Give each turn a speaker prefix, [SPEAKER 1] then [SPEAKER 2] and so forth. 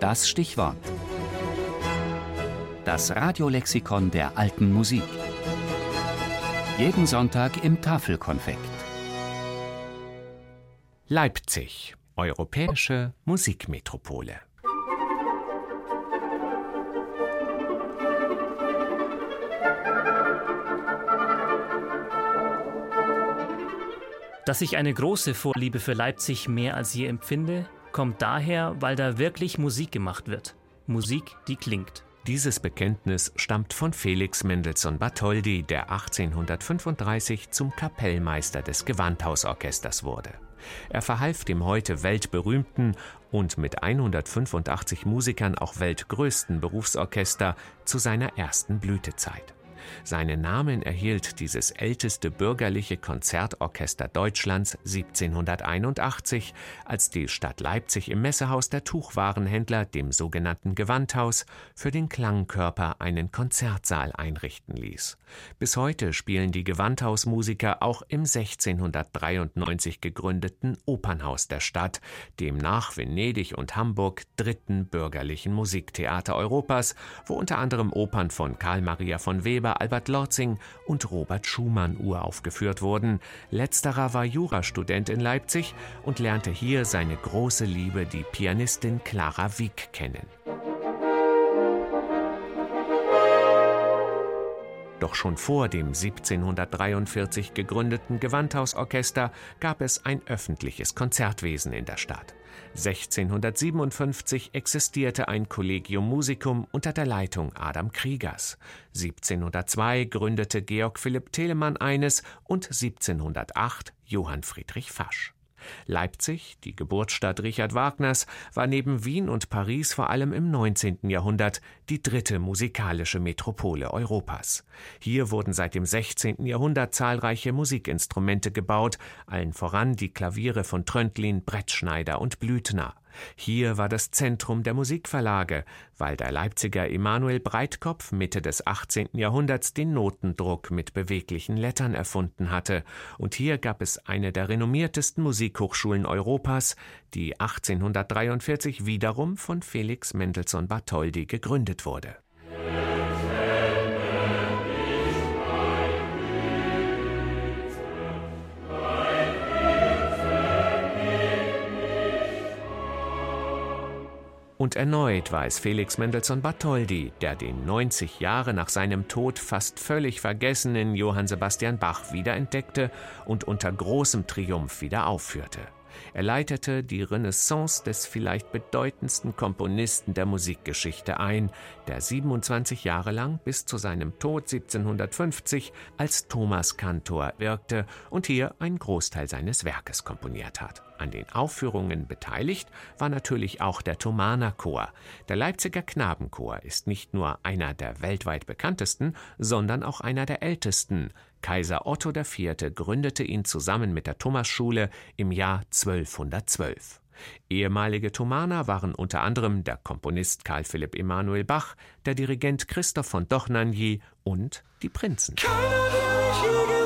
[SPEAKER 1] Das Stichwort. Das Radiolexikon der alten Musik. Jeden Sonntag im Tafelkonfekt.
[SPEAKER 2] Leipzig, europäische Musikmetropole.
[SPEAKER 3] Dass ich eine große Vorliebe für Leipzig mehr als je empfinde, kommt daher, weil da wirklich Musik gemacht wird. Musik, die klingt.
[SPEAKER 2] Dieses Bekenntnis stammt von Felix Mendelssohn Bartholdy, der 1835 zum Kapellmeister des Gewandhausorchesters wurde. Er verhalf dem heute weltberühmten und mit 185 Musikern auch weltgrößten Berufsorchester zu seiner ersten Blütezeit. Seinen Namen erhielt dieses älteste bürgerliche Konzertorchester Deutschlands 1781, als die Stadt Leipzig im Messehaus der Tuchwarenhändler, dem sogenannten Gewandhaus, für den Klangkörper einen Konzertsaal einrichten ließ. Bis heute spielen die Gewandhausmusiker auch im 1693 gegründeten Opernhaus der Stadt, dem nach Venedig und Hamburg dritten bürgerlichen Musiktheater Europas, wo unter anderem Opern von Karl Maria von Weber Albert Lorzing und Robert Schumann uraufgeführt wurden. Letzterer war Jurastudent in Leipzig und lernte hier seine große Liebe, die Pianistin Clara Wieck, kennen. Doch schon vor dem 1743 gegründeten Gewandhausorchester gab es ein öffentliches Konzertwesen in der Stadt. 1657 existierte ein Collegium Musicum unter der Leitung Adam Kriegers. 1702 gründete Georg Philipp Telemann eines und 1708 Johann Friedrich Fasch. Leipzig, die Geburtsstadt Richard Wagners, war neben Wien und Paris vor allem im 19. Jahrhundert die dritte musikalische Metropole Europas. Hier wurden seit dem 16. Jahrhundert zahlreiche Musikinstrumente gebaut, allen voran die Klaviere von Tröntlin, Brettschneider und Blüthner. Hier war das Zentrum der Musikverlage, weil der Leipziger Emanuel Breitkopf Mitte des 18. Jahrhunderts den Notendruck mit beweglichen Lettern erfunden hatte, und hier gab es eine der renommiertesten Musikhochschulen Europas, die 1843 wiederum von Felix Mendelssohn Bartholdy gegründet wurde. Und erneut war es Felix Mendelssohn Bartholdy, der den 90 Jahre nach seinem Tod fast völlig vergessenen Johann Sebastian Bach wiederentdeckte und unter großem Triumph wieder aufführte. Er leitete die Renaissance des vielleicht bedeutendsten Komponisten der Musikgeschichte ein, der 27 Jahre lang bis zu seinem Tod 1750 als Thomaskantor wirkte und hier einen Großteil seines Werkes komponiert hat. An den Aufführungen beteiligt war natürlich auch der Thomaner Chor. Der Leipziger Knabenchor ist nicht nur einer der weltweit bekanntesten, sondern auch einer der ältesten. Kaiser Otto IV. gründete ihn zusammen mit der Thomasschule im Jahr 1212. Ehemalige Thomaner waren unter anderem der Komponist Karl Philipp Emanuel Bach, der Dirigent Christoph von Dochnagny und die Prinzen.
[SPEAKER 4] Keiner,